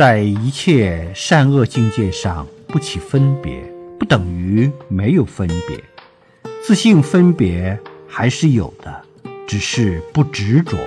在一切善恶境界上不起分别不等于没有分别。自信分别还是有的只是不执着。